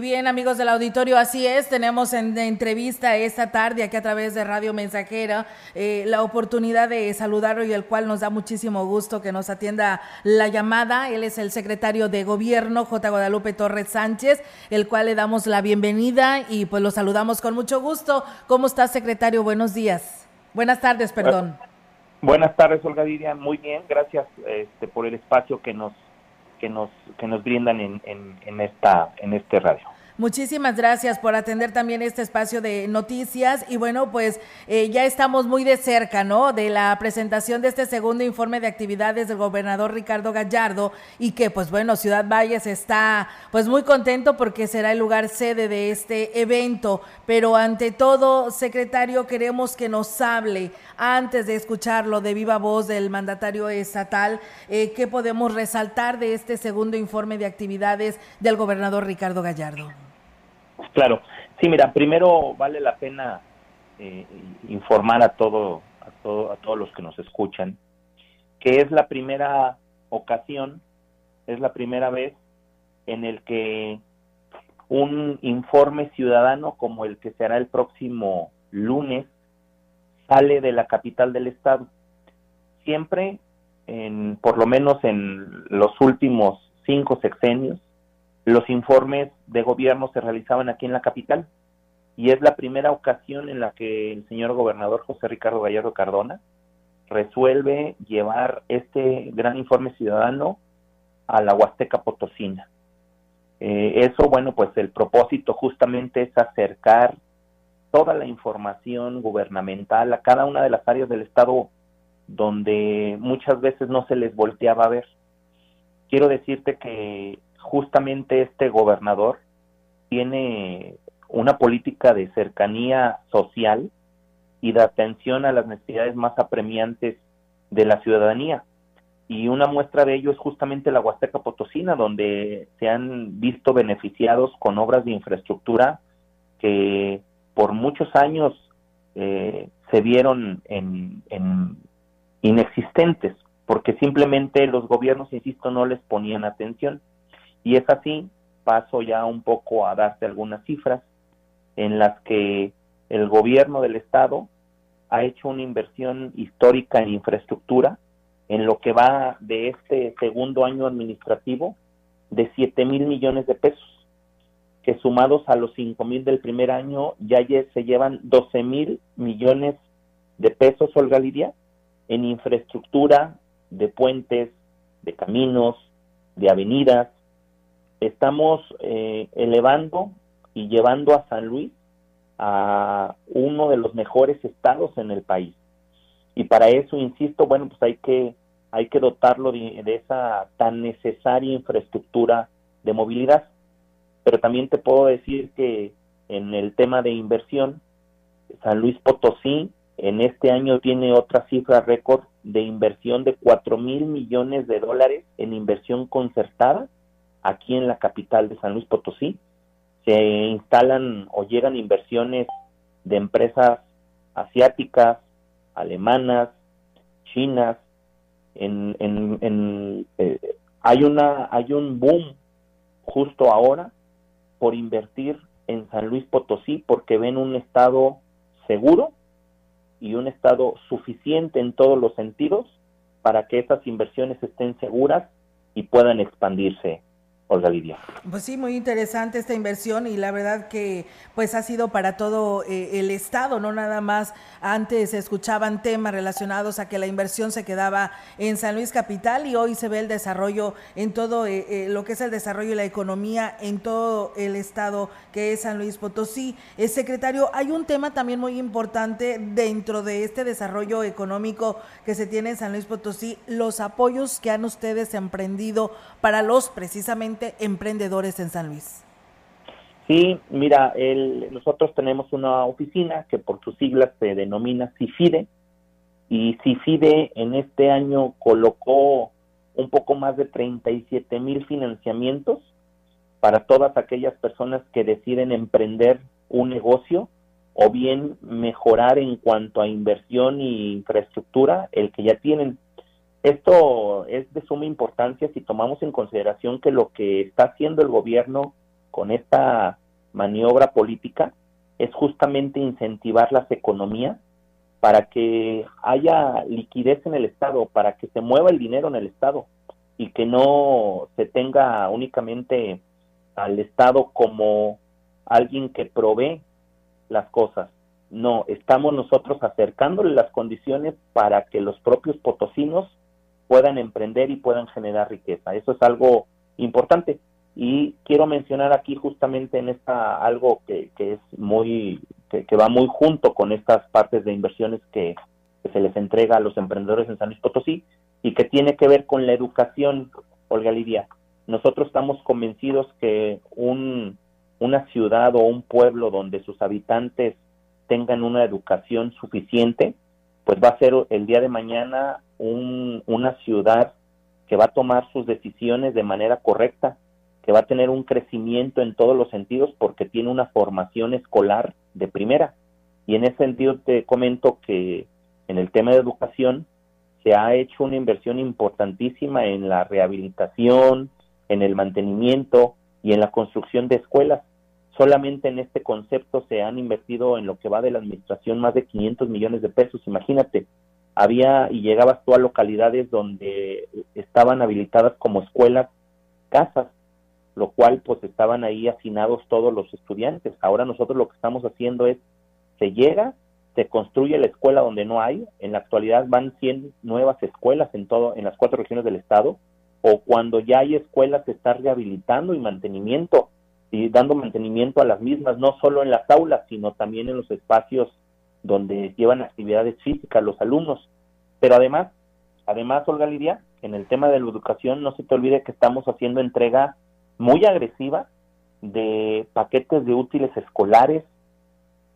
Bien, amigos del auditorio, así es, tenemos en entrevista esta tarde aquí a través de Radio Mensajera eh, la oportunidad de saludarlo y el cual nos da muchísimo gusto que nos atienda la llamada. Él es el secretario de Gobierno, J. Guadalupe Torres Sánchez, el cual le damos la bienvenida y pues lo saludamos con mucho gusto. ¿Cómo está, secretario? Buenos días. Buenas tardes, perdón. Buenas tardes, Olga Diria. Muy bien, gracias este, por el espacio que nos que nos que nos brindan en, en, en esta en este radio. Muchísimas gracias por atender también este espacio de noticias y bueno, pues eh, ya estamos muy de cerca, ¿no? De la presentación de este segundo informe de actividades del gobernador Ricardo Gallardo y que pues bueno, Ciudad Valles está pues muy contento porque será el lugar sede de este evento, pero ante todo, secretario, queremos que nos hable antes de escucharlo de viva voz del mandatario estatal, eh, ¿qué podemos resaltar de este segundo informe de actividades del gobernador Ricardo Gallardo? Claro, sí, mira, primero vale la pena eh, informar a todo, a todo, a todos los que nos escuchan que es la primera ocasión, es la primera vez en el que un informe ciudadano como el que será el próximo lunes sale de la capital del estado. Siempre, en, por lo menos en los últimos cinco sexenios, los informes de gobierno se realizaban aquí en la capital y es la primera ocasión en la que el señor gobernador José Ricardo Gallardo Cardona resuelve llevar este gran informe ciudadano a la Huasteca Potosina. Eh, eso, bueno, pues el propósito justamente es acercar toda la información gubernamental a cada una de las áreas del Estado donde muchas veces no se les volteaba a ver. Quiero decirte que justamente este gobernador tiene una política de cercanía social y de atención a las necesidades más apremiantes de la ciudadanía. Y una muestra de ello es justamente la Huasteca Potosina, donde se han visto beneficiados con obras de infraestructura que por muchos años eh, se vieron en, en inexistentes, porque simplemente los gobiernos, insisto, no les ponían atención. Y es así, paso ya un poco a darte algunas cifras en las que el gobierno del estado ha hecho una inversión histórica en infraestructura en lo que va de este segundo año administrativo de 7 mil millones de pesos, que sumados a los 5 mil del primer año ya se llevan 12 mil millones de pesos, Olga Lidia, en infraestructura de puentes, de caminos, de avenidas, estamos eh, elevando y llevando a San Luis a uno de los mejores estados en el país. Y para eso, insisto, bueno, pues hay que, hay que dotarlo de, de esa tan necesaria infraestructura de movilidad. Pero también te puedo decir que en el tema de inversión, San Luis Potosí en este año tiene otra cifra récord de inversión de cuatro mil millones de dólares en inversión concertada aquí en la capital de San Luis Potosí. Se instalan o llegan inversiones de empresas asiáticas, alemanas, chinas. En, en, eh, hay una hay un boom justo ahora por invertir en San Luis Potosí porque ven un estado seguro y un estado suficiente en todos los sentidos para que esas inversiones estén seguras y puedan expandirse Olga Lidia. Pues sí, muy interesante esta inversión y la verdad que pues ha sido para todo eh, el estado, no nada más antes se escuchaban temas relacionados a que la inversión se quedaba en San Luis Capital y hoy se ve el desarrollo en todo eh, eh, lo que es el desarrollo y la economía en todo el estado que es San Luis Potosí. Secretario, hay un tema también muy importante dentro de este desarrollo económico que se tiene en San Luis Potosí, los apoyos que han ustedes emprendido para los precisamente emprendedores en San Luis? Sí, mira, nosotros tenemos una oficina que por sus siglas se denomina CIFIDE y CIFIDE en este año colocó un poco más de 37 mil financiamientos para todas aquellas personas que deciden emprender un negocio o bien mejorar en cuanto a inversión y infraestructura el que ya tienen. Esto es de suma importancia si tomamos en consideración que lo que está haciendo el gobierno con esta maniobra política es justamente incentivar las economías para que haya liquidez en el Estado, para que se mueva el dinero en el Estado y que no se tenga únicamente al Estado como alguien que provee las cosas. No, estamos nosotros acercándole las condiciones para que los propios potosinos puedan emprender y puedan generar riqueza. Eso es algo importante. Y quiero mencionar aquí justamente en esta algo que, que es muy, que, va muy junto con estas partes de inversiones que, se les entrega a los emprendedores en San Luis Potosí y que tiene que ver con la educación, Olga Lidia. Nosotros estamos convencidos que un, una ciudad o un pueblo donde sus habitantes tengan una educación suficiente, pues va a ser el día de mañana un, una ciudad que va a tomar sus decisiones de manera correcta, que va a tener un crecimiento en todos los sentidos porque tiene una formación escolar de primera. Y en ese sentido te comento que en el tema de educación se ha hecho una inversión importantísima en la rehabilitación, en el mantenimiento y en la construcción de escuelas. Solamente en este concepto se han invertido en lo que va de la administración más de 500 millones de pesos. Imagínate, había y llegabas tú a localidades donde estaban habilitadas como escuelas, casas, lo cual pues estaban ahí hacinados todos los estudiantes. Ahora nosotros lo que estamos haciendo es, se llega, se construye la escuela donde no hay, en la actualidad van 100 nuevas escuelas en todo, en las cuatro regiones del estado, o cuando ya hay escuelas se está rehabilitando y mantenimiento, y dando mantenimiento a las mismas, no solo en las aulas, sino también en los espacios donde llevan actividades físicas los alumnos. Pero además, además, Olga Lidia, en el tema de la educación, no se te olvide que estamos haciendo entrega muy agresiva de paquetes de útiles escolares,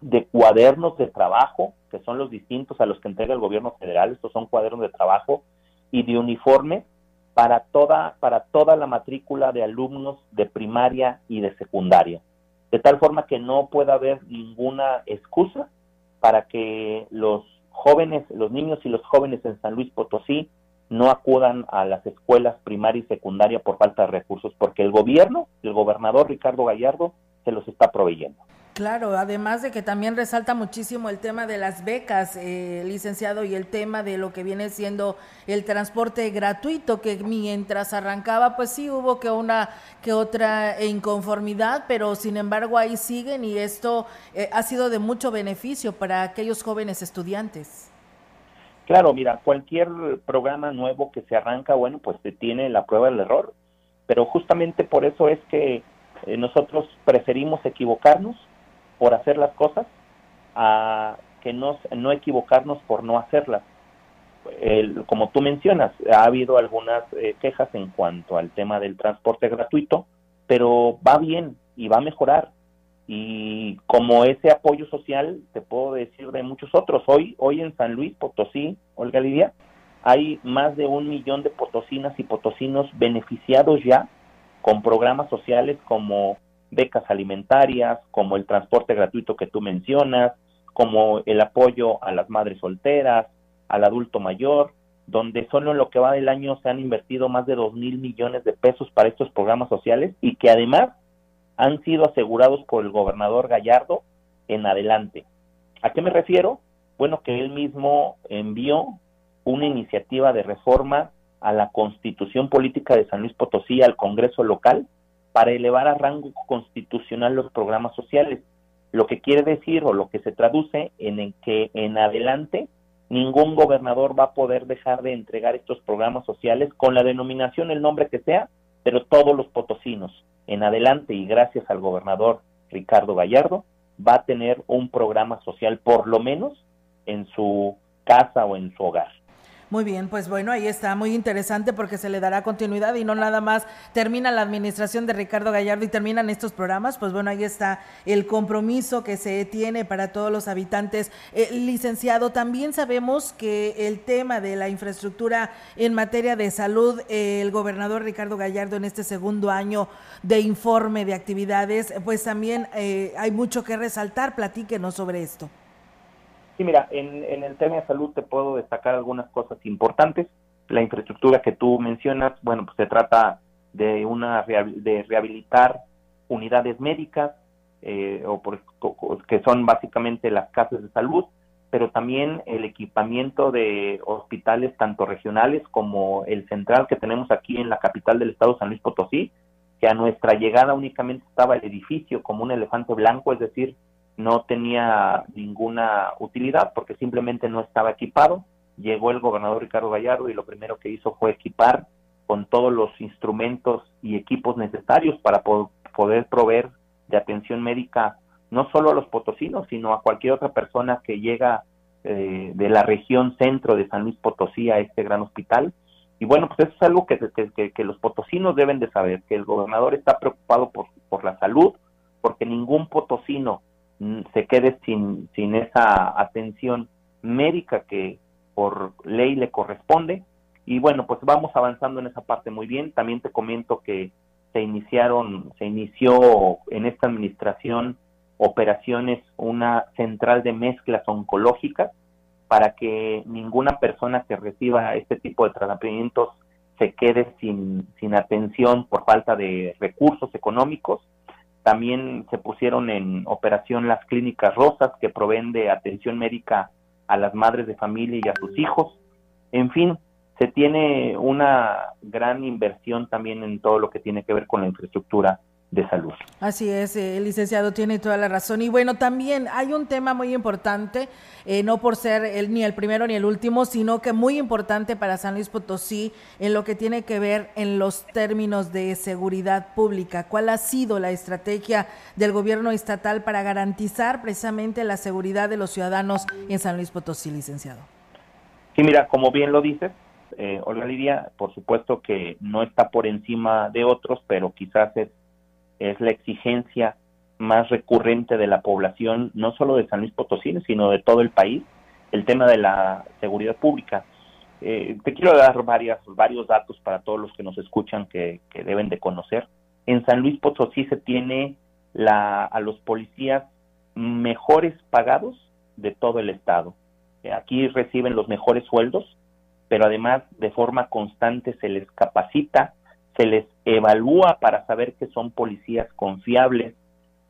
de cuadernos de trabajo, que son los distintos a los que entrega el gobierno federal, estos son cuadernos de trabajo, y de uniformes para toda, para toda la matrícula de alumnos de primaria y de secundaria, de tal forma que no pueda haber ninguna excusa para que los jóvenes, los niños y los jóvenes en San Luis Potosí no acudan a las escuelas primaria y secundaria por falta de recursos, porque el gobierno, el gobernador Ricardo Gallardo, se los está proveyendo. Claro, además de que también resalta muchísimo el tema de las becas, eh, licenciado, y el tema de lo que viene siendo el transporte gratuito, que mientras arrancaba, pues sí hubo que una que otra inconformidad, pero sin embargo ahí siguen y esto eh, ha sido de mucho beneficio para aquellos jóvenes estudiantes. Claro, mira, cualquier programa nuevo que se arranca, bueno, pues se tiene la prueba del error, pero justamente por eso es que eh, nosotros preferimos equivocarnos por hacer las cosas a que no, no equivocarnos por no hacerlas. como tú mencionas, ha habido algunas eh, quejas en cuanto al tema del transporte gratuito, pero va bien y va a mejorar y como ese apoyo social te puedo decir de muchos otros hoy hoy en San Luis Potosí Olga Lidia hay más de un millón de potosinas y potosinos beneficiados ya con programas sociales como becas alimentarias como el transporte gratuito que tú mencionas como el apoyo a las madres solteras al adulto mayor donde solo en lo que va del año se han invertido más de dos mil millones de pesos para estos programas sociales y que además han sido asegurados por el gobernador Gallardo en adelante. ¿A qué me refiero? Bueno, que él mismo envió una iniciativa de reforma a la constitución política de San Luis Potosí al Congreso local para elevar a rango constitucional los programas sociales, lo que quiere decir o lo que se traduce en que en adelante ningún gobernador va a poder dejar de entregar estos programas sociales con la denominación, el nombre que sea, pero todos los potosinos en adelante y gracias al gobernador Ricardo Gallardo va a tener un programa social por lo menos en su casa o en su hogar. Muy bien, pues bueno, ahí está, muy interesante porque se le dará continuidad y no nada más termina la administración de Ricardo Gallardo y terminan estos programas, pues bueno, ahí está el compromiso que se tiene para todos los habitantes. Eh, licenciado, también sabemos que el tema de la infraestructura en materia de salud, eh, el gobernador Ricardo Gallardo en este segundo año de informe de actividades, pues también eh, hay mucho que resaltar, platíquenos sobre esto. Sí, mira, en, en el tema de salud te puedo destacar algunas cosas importantes. La infraestructura que tú mencionas, bueno, pues se trata de una de rehabilitar unidades médicas eh, o por, que son básicamente las casas de salud, pero también el equipamiento de hospitales tanto regionales como el central que tenemos aquí en la capital del estado San Luis Potosí, que a nuestra llegada únicamente estaba el edificio como un elefante blanco, es decir, no tenía ninguna utilidad porque simplemente no estaba equipado. Llegó el gobernador Ricardo Gallardo y lo primero que hizo fue equipar con todos los instrumentos y equipos necesarios para poder proveer de atención médica no solo a los potosinos, sino a cualquier otra persona que llega eh, de la región centro de San Luis Potosí a este gran hospital. Y bueno, pues eso es algo que, que, que los potosinos deben de saber, que el gobernador está preocupado por, por la salud, porque ningún potosino se quede sin, sin esa atención médica que por ley le corresponde. Y bueno, pues vamos avanzando en esa parte muy bien. También te comento que se iniciaron, se inició en esta administración operaciones una central de mezclas oncológicas para que ninguna persona que reciba este tipo de tratamientos se quede sin, sin atención por falta de recursos económicos también se pusieron en operación las clínicas rosas que proveen de atención médica a las madres de familia y a sus hijos. En fin, se tiene una gran inversión también en todo lo que tiene que ver con la infraestructura de salud. Así es, el eh, licenciado tiene toda la razón. Y bueno, también hay un tema muy importante, eh, no por ser el, ni el primero ni el último, sino que muy importante para San Luis Potosí en lo que tiene que ver en los términos de seguridad pública. ¿Cuál ha sido la estrategia del gobierno estatal para garantizar precisamente la seguridad de los ciudadanos en San Luis Potosí, licenciado? Sí, mira, como bien lo dices, eh, Olga Lidia, por supuesto que no está por encima de otros, pero quizás es es la exigencia más recurrente de la población, no solo de San Luis Potosí, sino de todo el país, el tema de la seguridad pública. Eh, te quiero dar varias, varios datos para todos los que nos escuchan que, deben de conocer. En San Luis Potosí se tiene la, a los policías mejores pagados de todo el estado. Eh, aquí reciben los mejores sueldos, pero además de forma constante se les capacita, se les evalúa para saber que son policías confiables,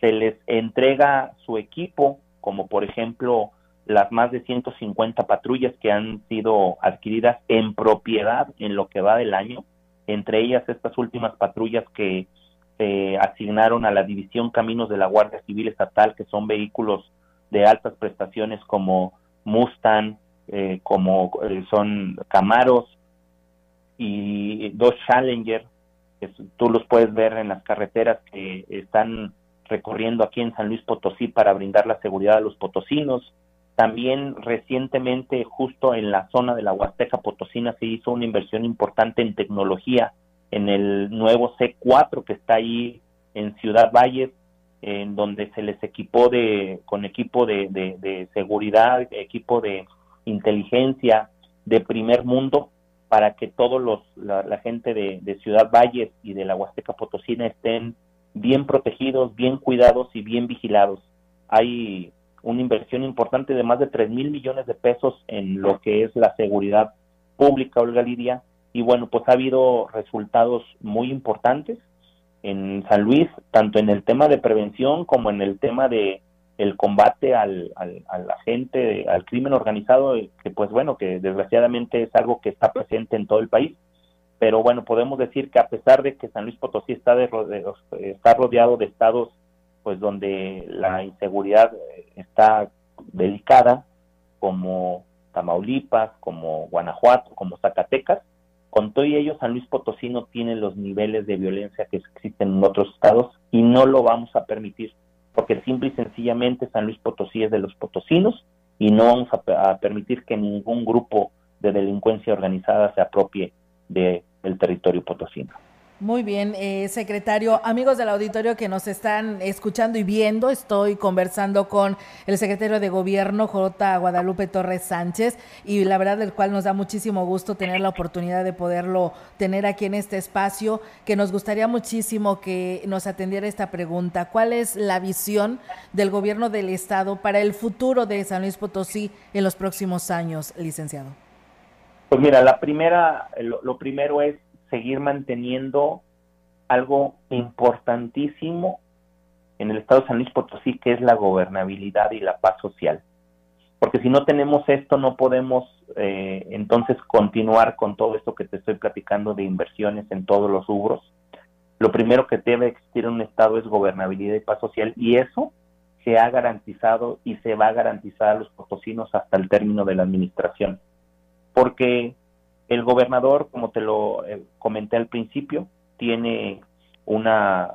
se les entrega su equipo, como por ejemplo las más de 150 patrullas que han sido adquiridas en propiedad en lo que va del año, entre ellas estas últimas patrullas que se asignaron a la División Caminos de la Guardia Civil Estatal, que son vehículos de altas prestaciones como Mustang, eh, como eh, son Camaros, y dos Challenger, tú los puedes ver en las carreteras que están recorriendo aquí en San Luis Potosí para brindar la seguridad a los potosinos. También recientemente, justo en la zona de la Huasteca Potosina, se hizo una inversión importante en tecnología en el nuevo C4 que está ahí en Ciudad Valles, en donde se les equipó de, con equipo de, de seguridad, equipo de inteligencia de primer mundo para que todos los la, gente de, Ciudad Valles y de la Huasteca Potosina estén bien protegidos, bien cuidados y bien vigilados. Hay una inversión importante de más de 3 mil millones de pesos en lo que es la seguridad pública, Olga Lidia, y bueno, pues ha habido resultados muy importantes en San Luis, tanto en el tema de prevención como en el tema de el combate al, al, a la gente, al crimen organizado, eh, que pues bueno, que desgraciadamente es algo que está presente en todo el país. Pero bueno, podemos decir que a pesar de que San Luis Potosí está, de, está rodeado de estados pues donde la inseguridad eh, está delicada, como Tamaulipas, como Guanajuato, como Zacatecas, con todo ello San Luis Potosí no tiene los niveles de violencia que existen en otros estados y no lo vamos a permitir porque simple y sencillamente San Luis Potosí es de los potosinos y no vamos a, permitir que ningún grupo de delincuencia organizada se apropie del territorio potosino. Muy bien, eh, secretario. Amigos del auditorio que nos están escuchando y viendo, estoy conversando con el secretario de Gobierno, J. Guadalupe Torres Sánchez, y la verdad del cual nos da muchísimo gusto tener la oportunidad de poderlo tener aquí en este espacio, que nos gustaría muchísimo que nos atendiera esta pregunta. ¿Cuál es la visión del Gobierno del Estado para el futuro de San Luis Potosí en los próximos años, licenciado? Pues mira, la primera, lo primero es seguir manteniendo algo importantísimo en el estado de San Luis Potosí, que es la gobernabilidad y la paz social. Porque si no tenemos esto, no podemos eh, entonces continuar con todo esto que te estoy platicando de inversiones en todos los rubros. Lo primero que debe existir en un estado es gobernabilidad y paz social, y eso se ha garantizado y se va a garantizar a los potosinos hasta el término de la administración. Porque el gobernador, como te lo eh, comenté al principio, tiene una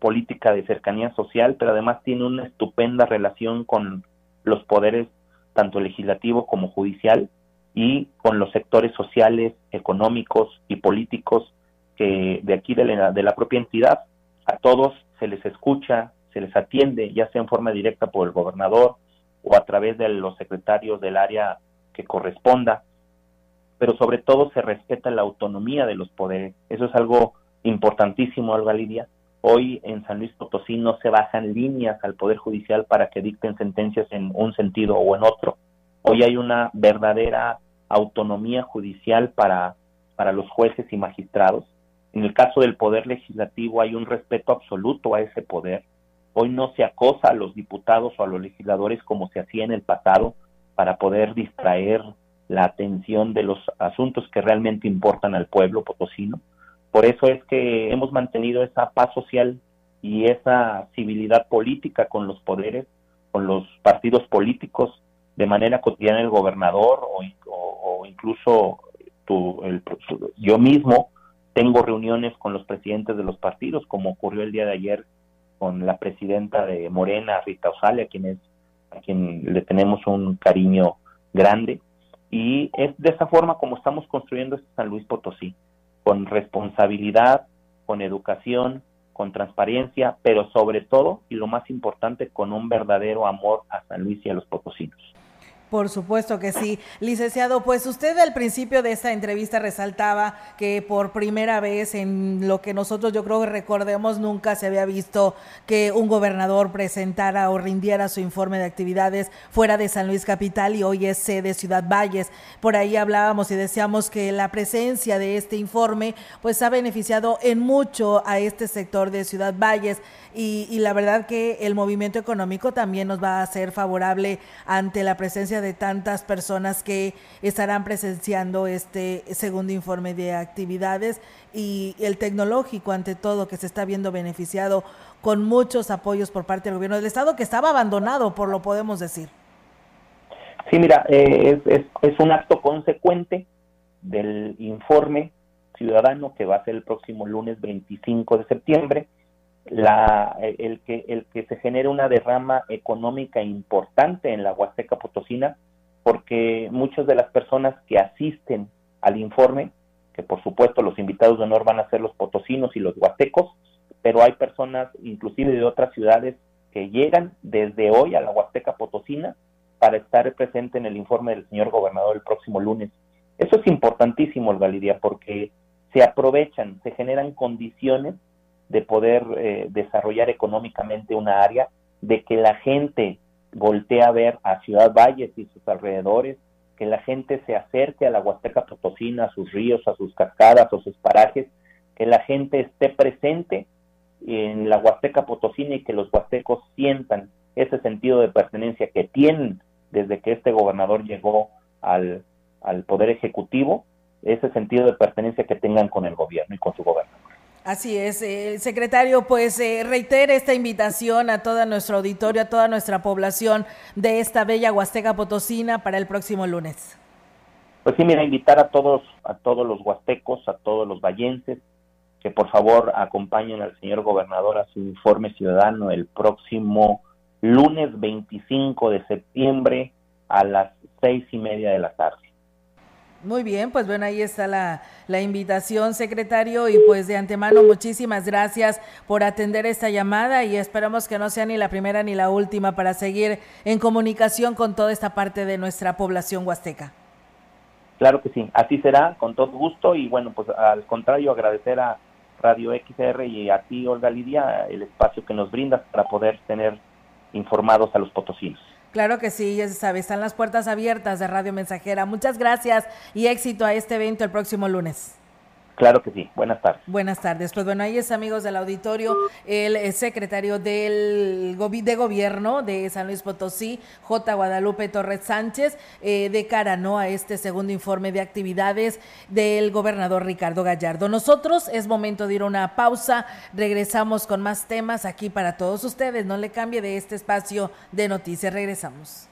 política de cercanía social, pero además tiene una estupenda relación con los poderes, tanto legislativo como judicial, y con los sectores sociales, económicos y políticos que de aquí de la, de la propia entidad. A todos se les escucha, se les atiende, ya sea en forma directa por el gobernador o a través de los secretarios del área que corresponda pero sobre todo se respeta la autonomía de los poderes. Eso es algo importantísimo, Alba Lidia. Hoy en San Luis Potosí no se bajan líneas al Poder Judicial para que dicten sentencias en un sentido o en otro. Hoy hay una verdadera autonomía judicial para, para los jueces y magistrados. En el caso del Poder Legislativo hay un respeto absoluto a ese poder. Hoy no se acosa a los diputados o a los legisladores como se hacía en el pasado para poder distraer la atención de los asuntos que realmente importan al pueblo potosino. Por eso es que hemos mantenido esa paz social y esa civilidad política con los poderes, con los partidos políticos, de manera cotidiana el gobernador o, incluso yo mismo tengo reuniones con los presidentes de los partidos, como ocurrió el día de ayer con la presidenta de Morena, Rita Osalia, quien es, a quien le tenemos un cariño grande y es de esa forma como estamos construyendo este San Luis Potosí, con responsabilidad, con educación, con transparencia, pero sobre todo, y lo más importante, con un verdadero amor a San Luis y a los potosinos. Por supuesto que sí. Licenciado, pues usted al principio de esta entrevista resaltaba que por primera vez en lo que nosotros yo creo que recordemos nunca se había visto que un gobernador presentara o rindiera su informe de actividades fuera de San Luis Capital y hoy es sede Ciudad Valles. Por ahí hablábamos y decíamos que la presencia de este informe pues ha beneficiado en mucho a este sector de Ciudad Valles y, y la verdad que el movimiento económico también nos va a ser favorable ante la presencia de tantas personas que estarán presenciando este segundo informe de actividades y el tecnológico ante todo que se está viendo beneficiado con muchos apoyos por parte del gobierno del estado que estaba abandonado por lo podemos decir. Sí, mira, eh, es, es un acto consecuente del informe ciudadano que va a ser el próximo lunes 25 de septiembre la, el, que, el que se genere una derrama económica importante en la Huasteca Potosina, porque muchas de las personas que asisten al informe, que por supuesto los invitados de honor van a ser los potosinos y los huastecos, pero hay personas inclusive de otras ciudades que llegan desde hoy a la Huasteca Potosina para estar presente en el informe del señor gobernador el próximo lunes. Eso es importantísimo, Galidia, porque se aprovechan, se generan condiciones de poder eh, desarrollar económicamente una área, de que la gente voltee a ver a Ciudad Valles y sus alrededores, que la gente se acerque a la Huasteca Potosina, a sus ríos, a sus cascadas, a sus parajes, que la gente esté presente en la Huasteca Potosina y que los huastecos sientan ese sentido de pertenencia que tienen desde que este gobernador llegó al, al Poder Ejecutivo, ese sentido de pertenencia que tengan con el gobierno y con su gobernador. Así es, eh, secretario, pues eh, reitere esta invitación a todo nuestro auditorio, a toda nuestra población de esta bella Huasteca Potosina para el próximo lunes. Pues sí, mira, invitar a todos, a todos los huastecos, a todos los vallenses, que por favor acompañen al señor gobernador a su informe ciudadano el próximo lunes 25 de septiembre a las seis y media de la tarde. Muy bien, pues bueno, ahí está la, la, invitación, secretario, y pues de antemano muchísimas gracias por atender esta llamada y esperamos que no sea ni la primera ni la última para seguir en comunicación con toda esta parte de nuestra población huasteca. Claro que sí, así será, con todo gusto, y bueno, pues al contrario, agradecer a Radio XR y a ti, Olga Lidia, el espacio que nos brindas para poder tener informados a los potosinos. Claro que sí, ya se sabe, están las puertas abiertas de Radio Mensajera. Muchas gracias y éxito a este evento el próximo lunes. Claro que sí. Buenas tardes. Buenas tardes. Pues bueno, ahí es, amigos del auditorio, el eh, secretario del de gobierno de San Luis Potosí, J. Guadalupe Torres Sánchez, eh, de cara ¿no? a este segundo informe de actividades del gobernador Ricardo Gallardo. Nosotros es momento de ir a una pausa. Regresamos con más temas aquí para todos ustedes. No le cambie de este espacio de noticias. Regresamos.